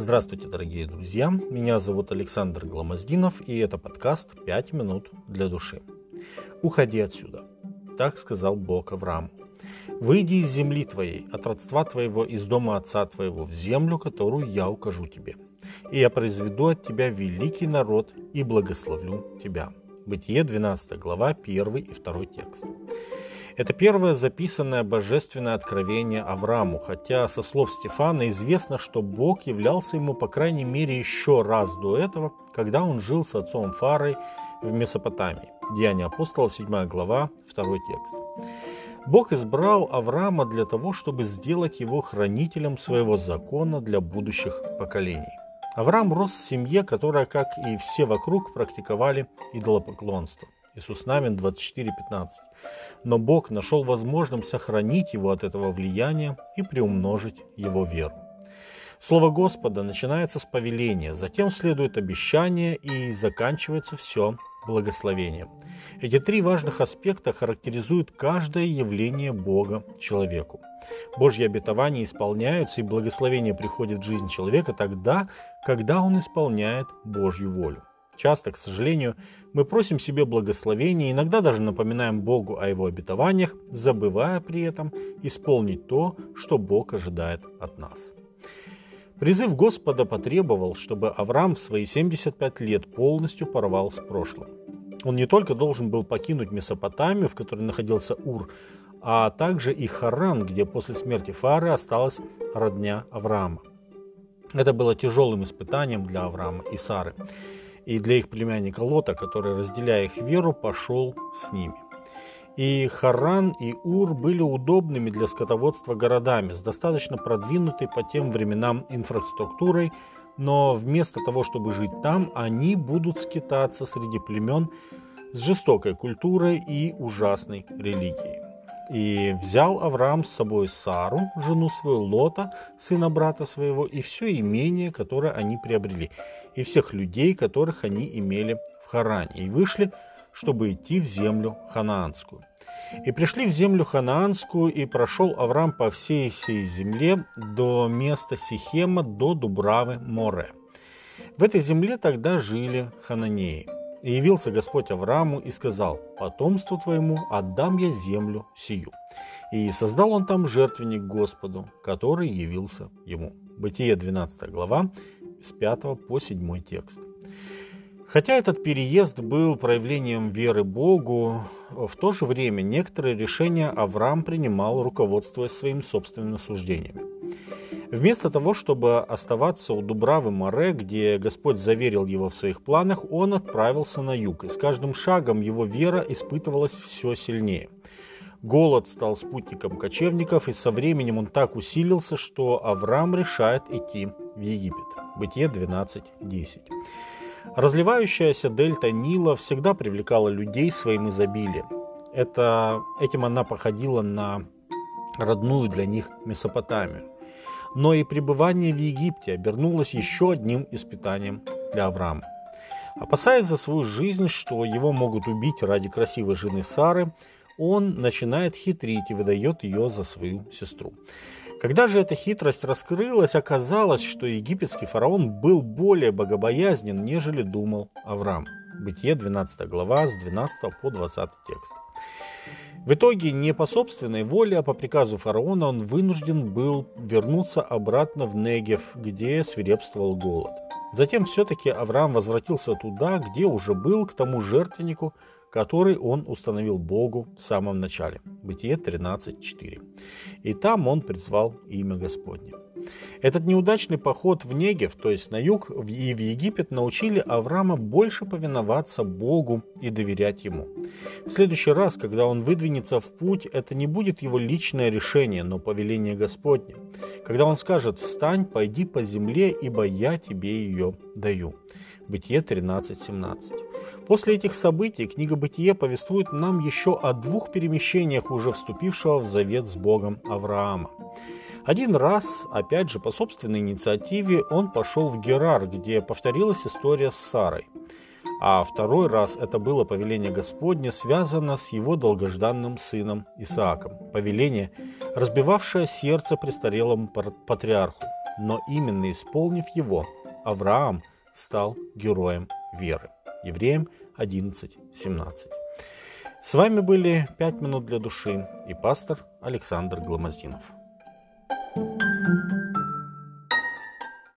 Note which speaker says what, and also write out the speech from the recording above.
Speaker 1: Здравствуйте, дорогие друзья. Меня зовут Александр Гламоздинов, и это подкаст «Пять минут для души». «Уходи отсюда», – так сказал Бог Аврааму. «Выйди из земли твоей, от родства твоего, из дома отца твоего, в землю, которую я укажу тебе. И я произведу от тебя великий народ и благословлю тебя». Бытие, 12 глава, 1 и 2 текст. Это первое записанное божественное откровение Аврааму, хотя со слов Стефана известно, что Бог являлся ему по крайней мере еще раз до этого, когда он жил с отцом Фарой в Месопотамии. Деяния апостола, 7 глава, 2 текст. Бог избрал Авраама для того, чтобы сделать его хранителем своего закона для будущих поколений. Авраам рос в семье, которая, как и все вокруг, практиковали идолопоклонство. Иисус Навин 24.15. Но Бог нашел возможным сохранить его от этого влияния и приумножить его веру. Слово Господа начинается с повеления, затем следует обещание и заканчивается все благословением. Эти три важных аспекта характеризуют каждое явление Бога человеку. Божьи обетования исполняются, и благословение приходит в жизнь человека тогда, когда он исполняет Божью волю. Часто, к сожалению, мы просим себе благословения, иногда даже напоминаем Богу о Его обетованиях, забывая при этом исполнить то, что Бог ожидает от нас. Призыв Господа потребовал, чтобы Авраам в свои 75 лет полностью порвал с прошлым. Он не только должен был покинуть Месопотамию, в которой находился Ур, а также и Харан, где после смерти Фары осталась родня Авраама. Это было тяжелым испытанием для Авраама и Сары и для их племянника Лота, который, разделяя их веру, пошел с ними. И Харан и Ур были удобными для скотоводства городами с достаточно продвинутой по тем временам инфраструктурой, но вместо того, чтобы жить там, они будут скитаться среди племен с жестокой культурой и ужасной религией. И взял Авраам с собой Сару, жену свою, Лота, сына брата своего, и все имение, которое они приобрели, и всех людей, которых они имели в Харане, и вышли, чтобы идти в землю ханаанскую. И пришли в землю ханаанскую, и прошел Авраам по всей всей земле до места Сихема, до Дубравы Море. В этой земле тогда жили хананеи. И явился Господь Аврааму и сказал, «Потомству твоему отдам я землю сию». И создал он там жертвенник Господу, который явился ему. Бытие 12 глава, с 5 по 7 текст. Хотя этот переезд был проявлением веры Богу, в то же время некоторые решения Авраам принимал, руководствуясь своими собственными суждениями. Вместо того, чтобы оставаться у Дубравы Море, где Господь заверил его в своих планах, он отправился на юг, и с каждым шагом его вера испытывалась все сильнее. Голод стал спутником кочевников, и со временем он так усилился, что Авраам решает идти в Египет. Бытие 12.10. Разливающаяся дельта Нила всегда привлекала людей своим изобилием. Это, этим она походила на родную для них Месопотамию но и пребывание в Египте обернулось еще одним испытанием для Авраама. Опасаясь за свою жизнь, что его могут убить ради красивой жены Сары, он начинает хитрить и выдает ее за свою сестру. Когда же эта хитрость раскрылась, оказалось, что египетский фараон был более богобоязнен, нежели думал Авраам. Бытие 12 глава с 12 по 20 текст. В итоге не по собственной воле, а по приказу фараона он вынужден был вернуться обратно в Негев, где свирепствовал голод. Затем все-таки Авраам возвратился туда, где уже был, к тому жертвеннику, который он установил Богу в самом начале. Бытие 13.4. И там он призвал имя Господне. Этот неудачный поход в Негев, то есть на юг и в Египет, научили Авраама больше повиноваться Богу и доверять Ему. В следующий раз, когда он выдвинется в путь, это не будет его личное решение, но повеление Господне. Когда он скажет «Встань, пойди по земле, ибо я тебе ее даю». Бытие 13.17. После этих событий книга Бытие повествует нам еще о двух перемещениях уже вступившего в завет с Богом Авраама. Один раз, опять же по собственной инициативе, он пошел в Герар, где повторилась история с Сарой. А второй раз это было повеление Господне, связано с его долгожданным сыном Исааком. Повеление, разбивавшее сердце престарелому патриарху. но именно исполнив его, Авраам стал героем веры. Евреям 11.17. С вами были «Пять минут для души» и пастор Александр Гломоздинов.